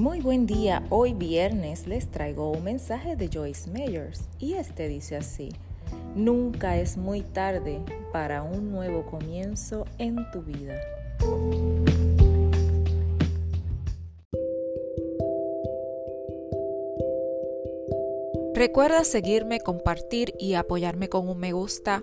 Muy buen día, hoy viernes les traigo un mensaje de Joyce Meyers y este dice así, nunca es muy tarde para un nuevo comienzo en tu vida. Recuerda seguirme, compartir y apoyarme con un me gusta